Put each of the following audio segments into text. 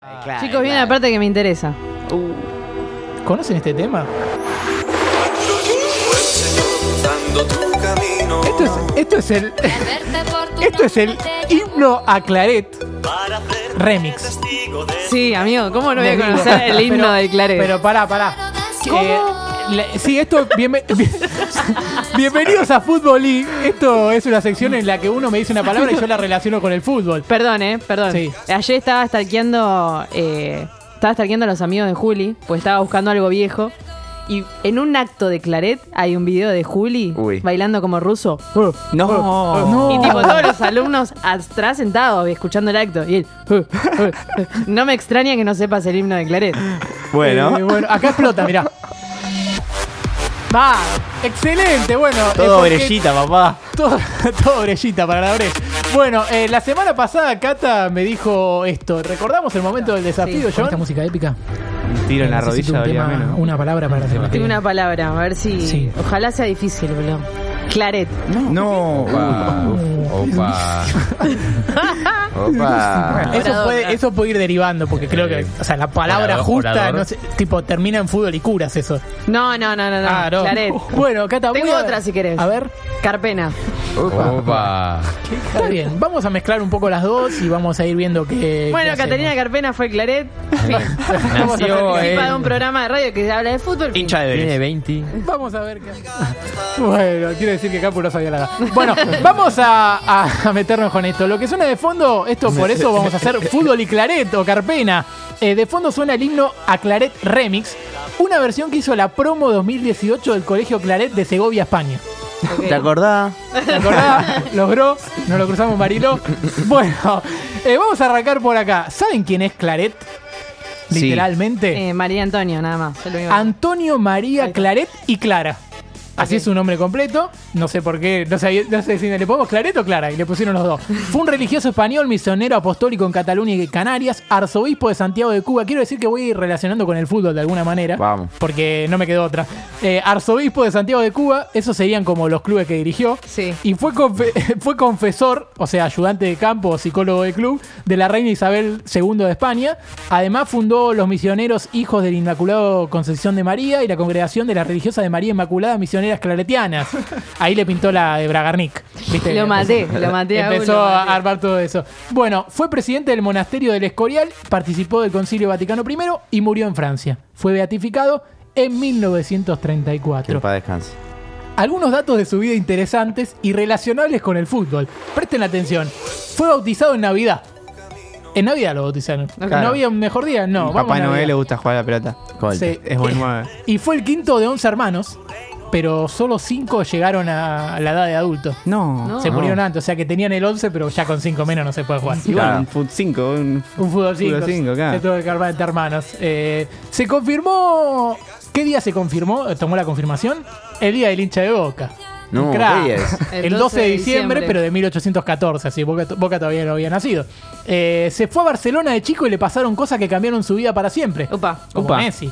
Claro, Chicos, viene claro. la parte que me interesa. ¿Conocen este tema? Esto es, esto es el. Esto es el himno a Claret para hacer remix. Sí, amigo, ¿cómo no voy a conocer el himno Pero- de Claret? Pero pará, pará. Eh, sí, esto. bienve- bien- bienvenidos a Fútbol League. Esto es una sección en la que uno me dice una palabra y yo la relaciono con el fútbol. Perdón, eh, perdón. Sí. Ayer estaba stalkeando, eh, estaba stalkeando a los amigos de Juli, pues estaba buscando algo viejo. Y en un acto de Claret hay un video de Juli Uy. bailando como ruso. No. No. Y tipo todos los alumnos atrás sentados escuchando el acto. Y él. No me extraña que no sepas el himno de Claret. Bueno, Eh, bueno, acá explota, mirá. Va, excelente, bueno. eh, todo porque- brellita, papá. Todo, todo orellita para la oreja. Bueno, eh, la semana pasada Cata me dijo esto. ¿Recordamos el momento del desafío, Sí. John? esta música épica? Un tiro en la rodilla un tema, menos. Una palabra para la Tengo una palabra, a ver si. Sí. Ojalá sea difícil, boludo. Claret. No. Opa. Opa. Eso Orador, puede, eso puede ir derivando, porque creo que, o sea, la palabra Orador, justa, orador. no sé, tipo, termina en fútbol y curas eso. No, no, no, no, no. Ah, no. Claret. Bueno, Cata, Tengo voy a- otra si querés. A ver, Carpena. Opa. está bien. Vamos a mezclar un poco las dos y vamos a ir viendo qué. Bueno, qué Catalina hacemos. Carpena fue Claret. Fin. Vamos a ver Nació qué- de un programa de radio que habla de fútbol. fin. Hincha de Tiene Vélez. 20. Vamos a ver qué. Bueno, quiere decir que Capu no sabía nada. Bueno, vamos a, a- a meternos con esto. Lo que suena de fondo, esto por eso vamos a hacer fútbol y claret o carpena. Eh, de fondo suena el himno a Claret Remix, una versión que hizo la promo 2018 del Colegio Claret de Segovia, España. ¿Te acordás? ¿Te acordás? Logró, nos lo cruzamos Mariló. Bueno, eh, vamos a arrancar por acá. ¿Saben quién es Claret? Sí. Literalmente. Eh, María Antonio, nada más. Antonio María. Claret y Clara. Así es su nombre completo. No sé por qué. No sé, no sé si le ponemos Claret o Clara. Y le pusieron los dos. Fue un religioso español, misionero apostólico en Cataluña y Canarias, arzobispo de Santiago de Cuba. Quiero decir que voy a ir relacionando con el fútbol de alguna manera. Vamos. Porque no me quedó otra. Eh, arzobispo de Santiago de Cuba. Esos serían como los clubes que dirigió. Sí. Y fue, confe- fue confesor, o sea, ayudante de campo o psicólogo de club, de la reina Isabel II de España. Además fundó los misioneros Hijos del Inmaculado Concepción de María y la congregación de las religiosas de María Inmaculada Misioneras Claretianas. Ahí le pintó la de Bragarnik. ¿viste? Lo maté, lo maté a Empezó lo a maté. armar todo eso. Bueno, fue presidente del monasterio del Escorial, participó del Concilio Vaticano I y murió en Francia. Fue beatificado en 1934 Que para descanse. algunos datos de su vida interesantes y relacionables con el fútbol. Presten atención. Fue bautizado en Navidad. En Navidad lo bautizaron. Claro. ¿No había un mejor día? No, Papá a Noel le gusta jugar a la pelota. Sí. Es buen nueve. Y fue el quinto de 11 hermanos, pero solo 5 llegaron a la edad de adulto. No. No. Se murieron antes, o sea que tenían el 11, pero ya con 5 menos no se puede jugar. Y bueno, un fut 5. Un... Un fútbol 5. Fútbol cinco, claro. Se tuvo que armar entre hermanos. Eh, se confirmó. ¿Qué día se confirmó? ¿Tomó la confirmación? El día del hincha de Boca. No. El 12 de diciembre, pero de 1814, así Boca, Boca todavía no había nacido. Eh, se fue a Barcelona de chico y le pasaron cosas que cambiaron su vida para siempre. Upa. Como Upa. Messi.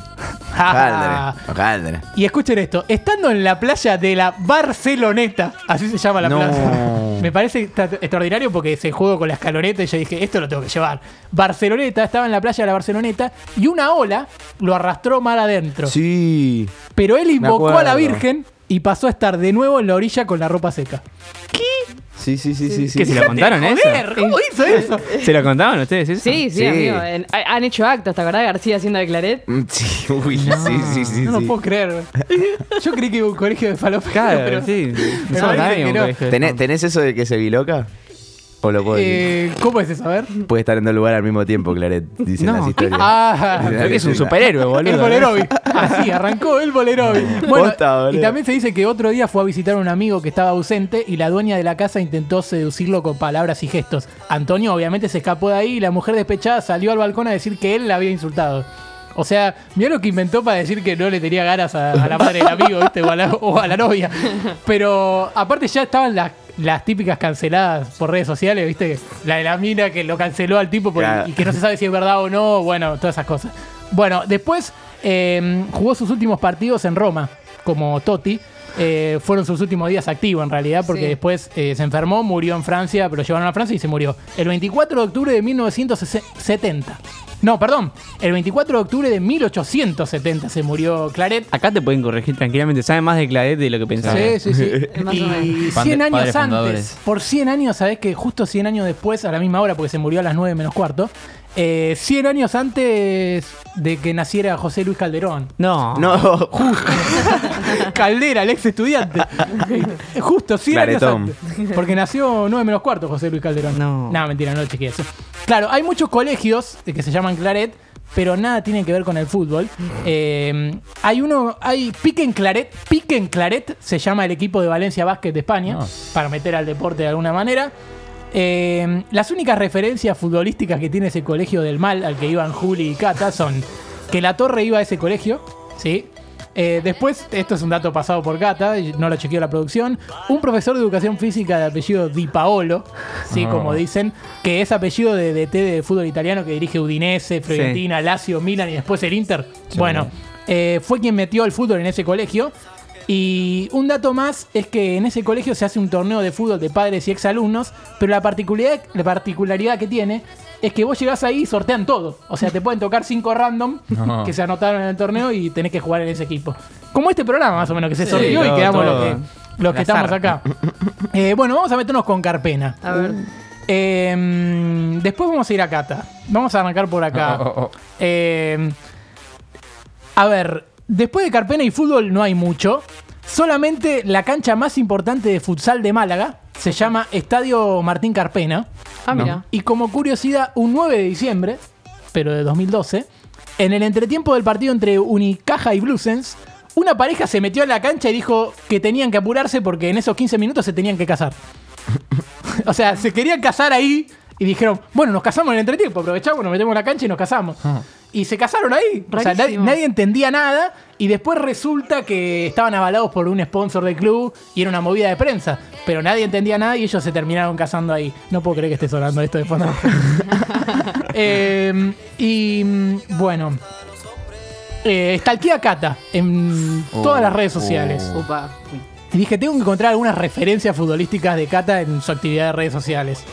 Y escuchen esto, estando en la playa de la Barceloneta, así se llama la No. playa. Me parece extra- extraordinario porque se jugó con la escaloneta y yo dije, esto lo tengo que llevar. Barceloneta, estaba en la playa de la Barceloneta y una ola lo arrastró mal adentro. Sí. Pero él invocó a la acuerdo. Virgen y pasó a estar de nuevo en la orilla con la ropa seca. Sí, sí, sí, sí. sí. ¿Qué, se lo contaron eso? Joder, ¿Cómo hizo eso? ¿Se lo contaron ustedes eso? Sí, sí, Sí. amigo. En- ha- han hecho actos, ¿te acordás? García haciendo de Claret. Mm, Sí, uy, sí, sí, sí. No lo sí. puedo creer. Yo creí que iba a un colegio de faloperos, Claro, pero... sí. pero Nosotros dice también que un no. colegio de ¿Tenés. ¿Tenés eso de que se biloca? ¿O lo puedo decir? Eh, ¿Cómo es eso? A ver. Puede estar en dos lugares al mismo tiempo, Claret, dicen No. las historias. Ah, Creo que es un superhéroe, boludo. el Bolerovi. Así, arrancó el Bolerovi. Bueno, Posta, boludo. y también se dice que otro día fue a visitar a un amigo que estaba ausente y la dueña de la casa intentó seducirlo con palabras y gestos. Antonio obviamente se escapó de ahí y la mujer despechada salió al balcón a decir que él la había insultado. O sea, mirá lo que inventó para decir que no le tenía ganas a, a la madre del amigo, ¿viste? O a, la, o a la novia. Pero aparte ya estaban las, las típicas canceladas por redes sociales, ¿viste? La de la mina que lo canceló al tipo por- Claro. y que no se sabe si es verdad o no. Bueno, todas esas cosas. Bueno, después eh, jugó sus últimos partidos en Roma, como Totti. Eh, fueron sus últimos días activos en realidad, porque Sí. después eh, se enfermó, murió en Francia, pero lo llevaron a Francia y se murió. El 24 de octubre de 1970. No, perdón. El 24 de octubre de 1870 se murió Claret. Acá te pueden corregir tranquilamente. Sabe más de Claret de lo que pensaba. Sí, sí, sí. Y menos. 100 Padre- años antes, fundadores. por 100 años, sabés que justo 100 años después, a la misma hora, porque se murió a las 9 menos cuarto, eh, 100 años antes de que naciera José Luis Calderón. No. No, Caldera, el ex estudiante. Justo 100 Claretón. años antes. Porque nació 9 menos cuarto José Luis Calderón. No. No, mentira, no chequeé eso. Claro, hay muchos colegios eh, que se llaman Claret, pero nada tienen que ver con el fútbol. Eh, hay uno, hay Pique en Claret. Pique en Claret se llama el equipo de Valencia Básquet de España, Ah. para meter al deporte de alguna manera. Eh, las únicas referencias futbolísticas que tiene ese colegio del mal al que iban Juli y Cata son que la torre iba a ese colegio, ¿sí? Eh, después, esto es un dato pasado por Cata, y no lo chequeó la producción, un profesor de educación física de apellido Di Paolo, ¿sí? Oh. Como dicen, que es apellido de DT de fútbol italiano que dirige Udinese, Fiorentina, Lazio, Milan y después el Inter. Bueno, eh, fue quien metió el fútbol en ese colegio. Y un dato más es que en ese colegio se hace un torneo de fútbol de padres y exalumnos, pero la particularidad, la particularidad que tiene es que vos llegás ahí y sortean todo. O sea, te pueden tocar cinco random No. que se anotaron en el torneo y tenés que jugar en ese equipo. Como este programa, más o menos, que se sorteó y todo, quedamos los que, los que estamos acá. Eh, bueno, vamos a meternos con Carpena. A ver. Eh, después vamos a ir a Cata. Vamos a arrancar por acá. Oh, oh, oh. Eh, a ver, después de Carpena y fútbol no hay mucho. Solamente la cancha más importante de futsal de Málaga se llama Estadio Martín Carpena. Ah, mira. Y como curiosidad, un 9 de diciembre, pero de 2012, en el entretiempo del partido entre Unicaja y Bluesens, una pareja se metió a la cancha y dijo que tenían que apurarse porque en esos 15 minutos se tenían que casar. o sea, se querían casar ahí y dijeron, bueno, nos casamos en el entretiempo, aprovechamos, nos metemos en la cancha y nos casamos. Y se casaron ahí. O sea, nadie, entendía nada y después resulta que estaban avalados por un sponsor del club y era una movida de prensa. Pero nadie entendía nada y ellos se terminaron casando ahí. No puedo creer que esté sonando esto de fondo. Eh, y mm, bueno. Eh, stalkeé a Cata en todas las redes sociales. Upa. Y dije, tengo que encontrar algunas referencias futbolísticas de Cata en su actividad de redes sociales.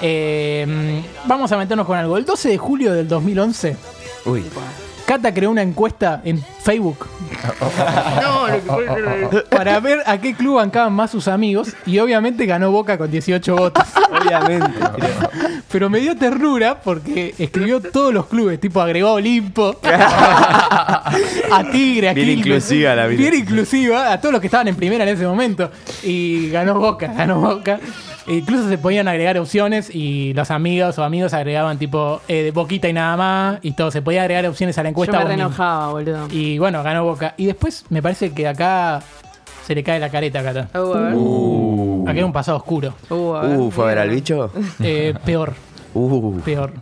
Eh, vamos a meternos con algo. El 12 de julio del 2011, Uy. Cata creó una encuesta en Facebook para ver a qué club bancaban más sus amigos y obviamente ganó Boca con 18 votos. Obviamente. Pero me dio ternura porque escribió todos los clubes, tipo agregó a Olimpo, a Tigre, a Bien Quilmes. inclusiva la vida. Bien inclusiva, a todos los que estaban en primera en ese momento. Y ganó Boca, ganó Boca. E incluso se podían agregar opciones y los amigos o amigos agregaban tipo eh, de Boquita y nada más y todo. Se podía agregar opciones a la Yo encuesta. me re mismo. enojaba, boludo. Y bueno, ganó Boca. Y después me parece que acá se le cae la careta, Cata. Uh, a ver. Acá hay un pasado oscuro. Uh, a ver. Uh, ¿fue a ver al bicho? Eh, peor, Uh. peor.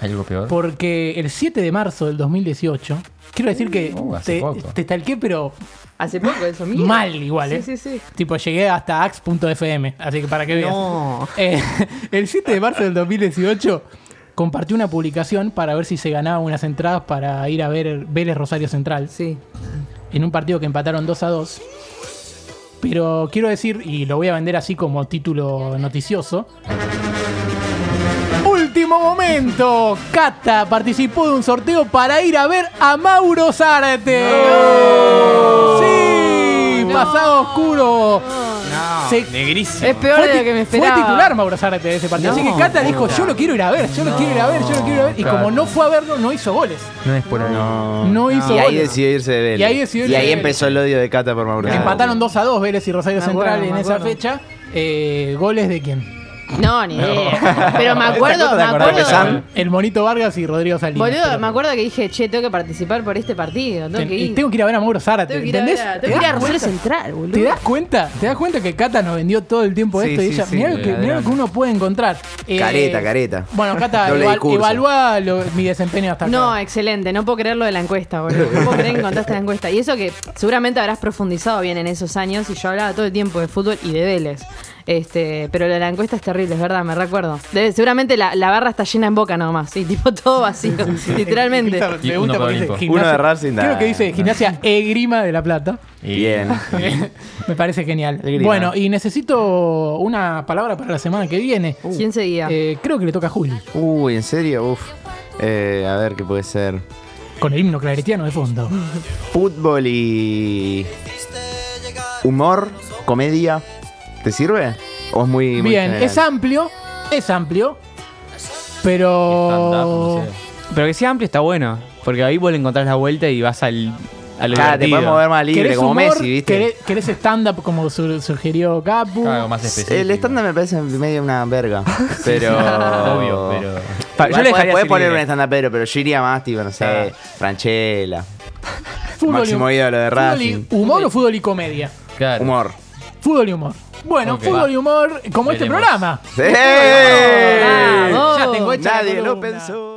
¿Hay algo peor? Porque el 7 de marzo del 2018, quiero decir que Uh, hace te, poco. te stalkeé, pero Hace poco eso, mira. mal igual, ¿eh? Sí, sí, sí. Tipo, llegué hasta ax.fm, así que para que veas. No. Eh, el 7 de marzo del 2018 compartió una publicación para ver si se ganaba unas entradas para ir a ver Vélez Rosario Central Sí. en un partido que empataron 2 a 2. Pero quiero decir, y lo voy a vender así como título noticioso. Último momento. Cata participó de un sorteo para ir a ver a Mauro Zárate. Sí, No. pasado oscuro. Se- Negrísimo. Es peor Fue, de lo que me fue esperaba. titular Mauro Zárate de ese partido. No, Así que Cata dijo, yo lo quiero ir a ver, yo lo quiero ir a ver, yo lo quiero ir a ver. Y Claro. como no fue a verlo, no hizo goles. No es por ahí. No. No hizo Y ahí goles. decidió irse de Vélez. Y ahí decidió irse Y ahí de empezó el odio de Cata por Mauricio. Empataron 2 a 2 Vélez y Rosario Me Central acuerdo, en esa acuerdo. fecha. Eh, ¿Goles de quién? No, ni idea. Pero me acuerdo, me acuerdo. El Monito Vargas y Rodrigo Salinas. Boludo, Pero- me acuerdo que dije, che, tengo que participar por este partido. Tengo Ten- que y ir. tengo que ir a ver a Mauro Zárate, Tengo que ir a ¿entendés? ver a- ¿Te tengo que ir a das Rosario cuenta? Central, boludo. ¿Te das cuenta? ¿Te das cuenta que Cata nos vendió todo el tiempo Sí, esto? y sí, ella, sí, mirá, lo que, mirá lo que uno puede encontrar. Eh, Careta, careta. Bueno, Cata, eval- evalúa lo- mi desempeño hasta acá. No, excelente. No puedo creer lo de la encuesta, boludo. No puedo creer que encontraste la encuesta. Y eso que seguramente habrás profundizado bien en esos años y yo hablaba todo el tiempo de fútbol y de Vélez. Este, pero de la encuesta es terrible, es verdad, me recuerdo. Debe- seguramente la, la barra está llena en boca nomás. Sí, tipo todo vacío. Literalmente. Me Y gusta uno porque por dice Olimpo. Uno de gimnasia- Racing, Creo que dice gimnasia Egrima de la Plata. Bien. Me parece genial. Egrima. Bueno, y necesito una palabra para la semana que viene. ¿Quién seguía? Eh, creo que le toca a Juli. Uy, ¿en serio? Uf. Eh, a ver qué puede ser. Con el himno claretiano de fondo. Fútbol y. Humor, comedia. ¿Te sirve? ¿O es muy. muy Bien, general? es amplio, es amplio, Stand-up, pero... no sé. Pero que sea amplio está bueno. Porque ahí vos le encontrás la vuelta y vas al, a lo Claro, te podés mover más libre, ¿Querés como humor? Messi, ¿viste? ¿Querés, querés stand-up como su- sugirió Capu? Algo más específico. El estándar me parece medio una verga. Pero. Obvio, pero. Pa- yo Igual le dejaría podés poner libre. un stand pero, pero yo iría más, tipo, no sé, Claro. Franchella. Fútbol y- máximo ídolo de Racing. ¿Humor o fútbol y comedia? Claro. Humor. Fútbol y humor. Bueno, Ok. fútbol y humor, como este programa. ¡Sí! Bravo. Ya tengo hecha la Nadie lo pensó.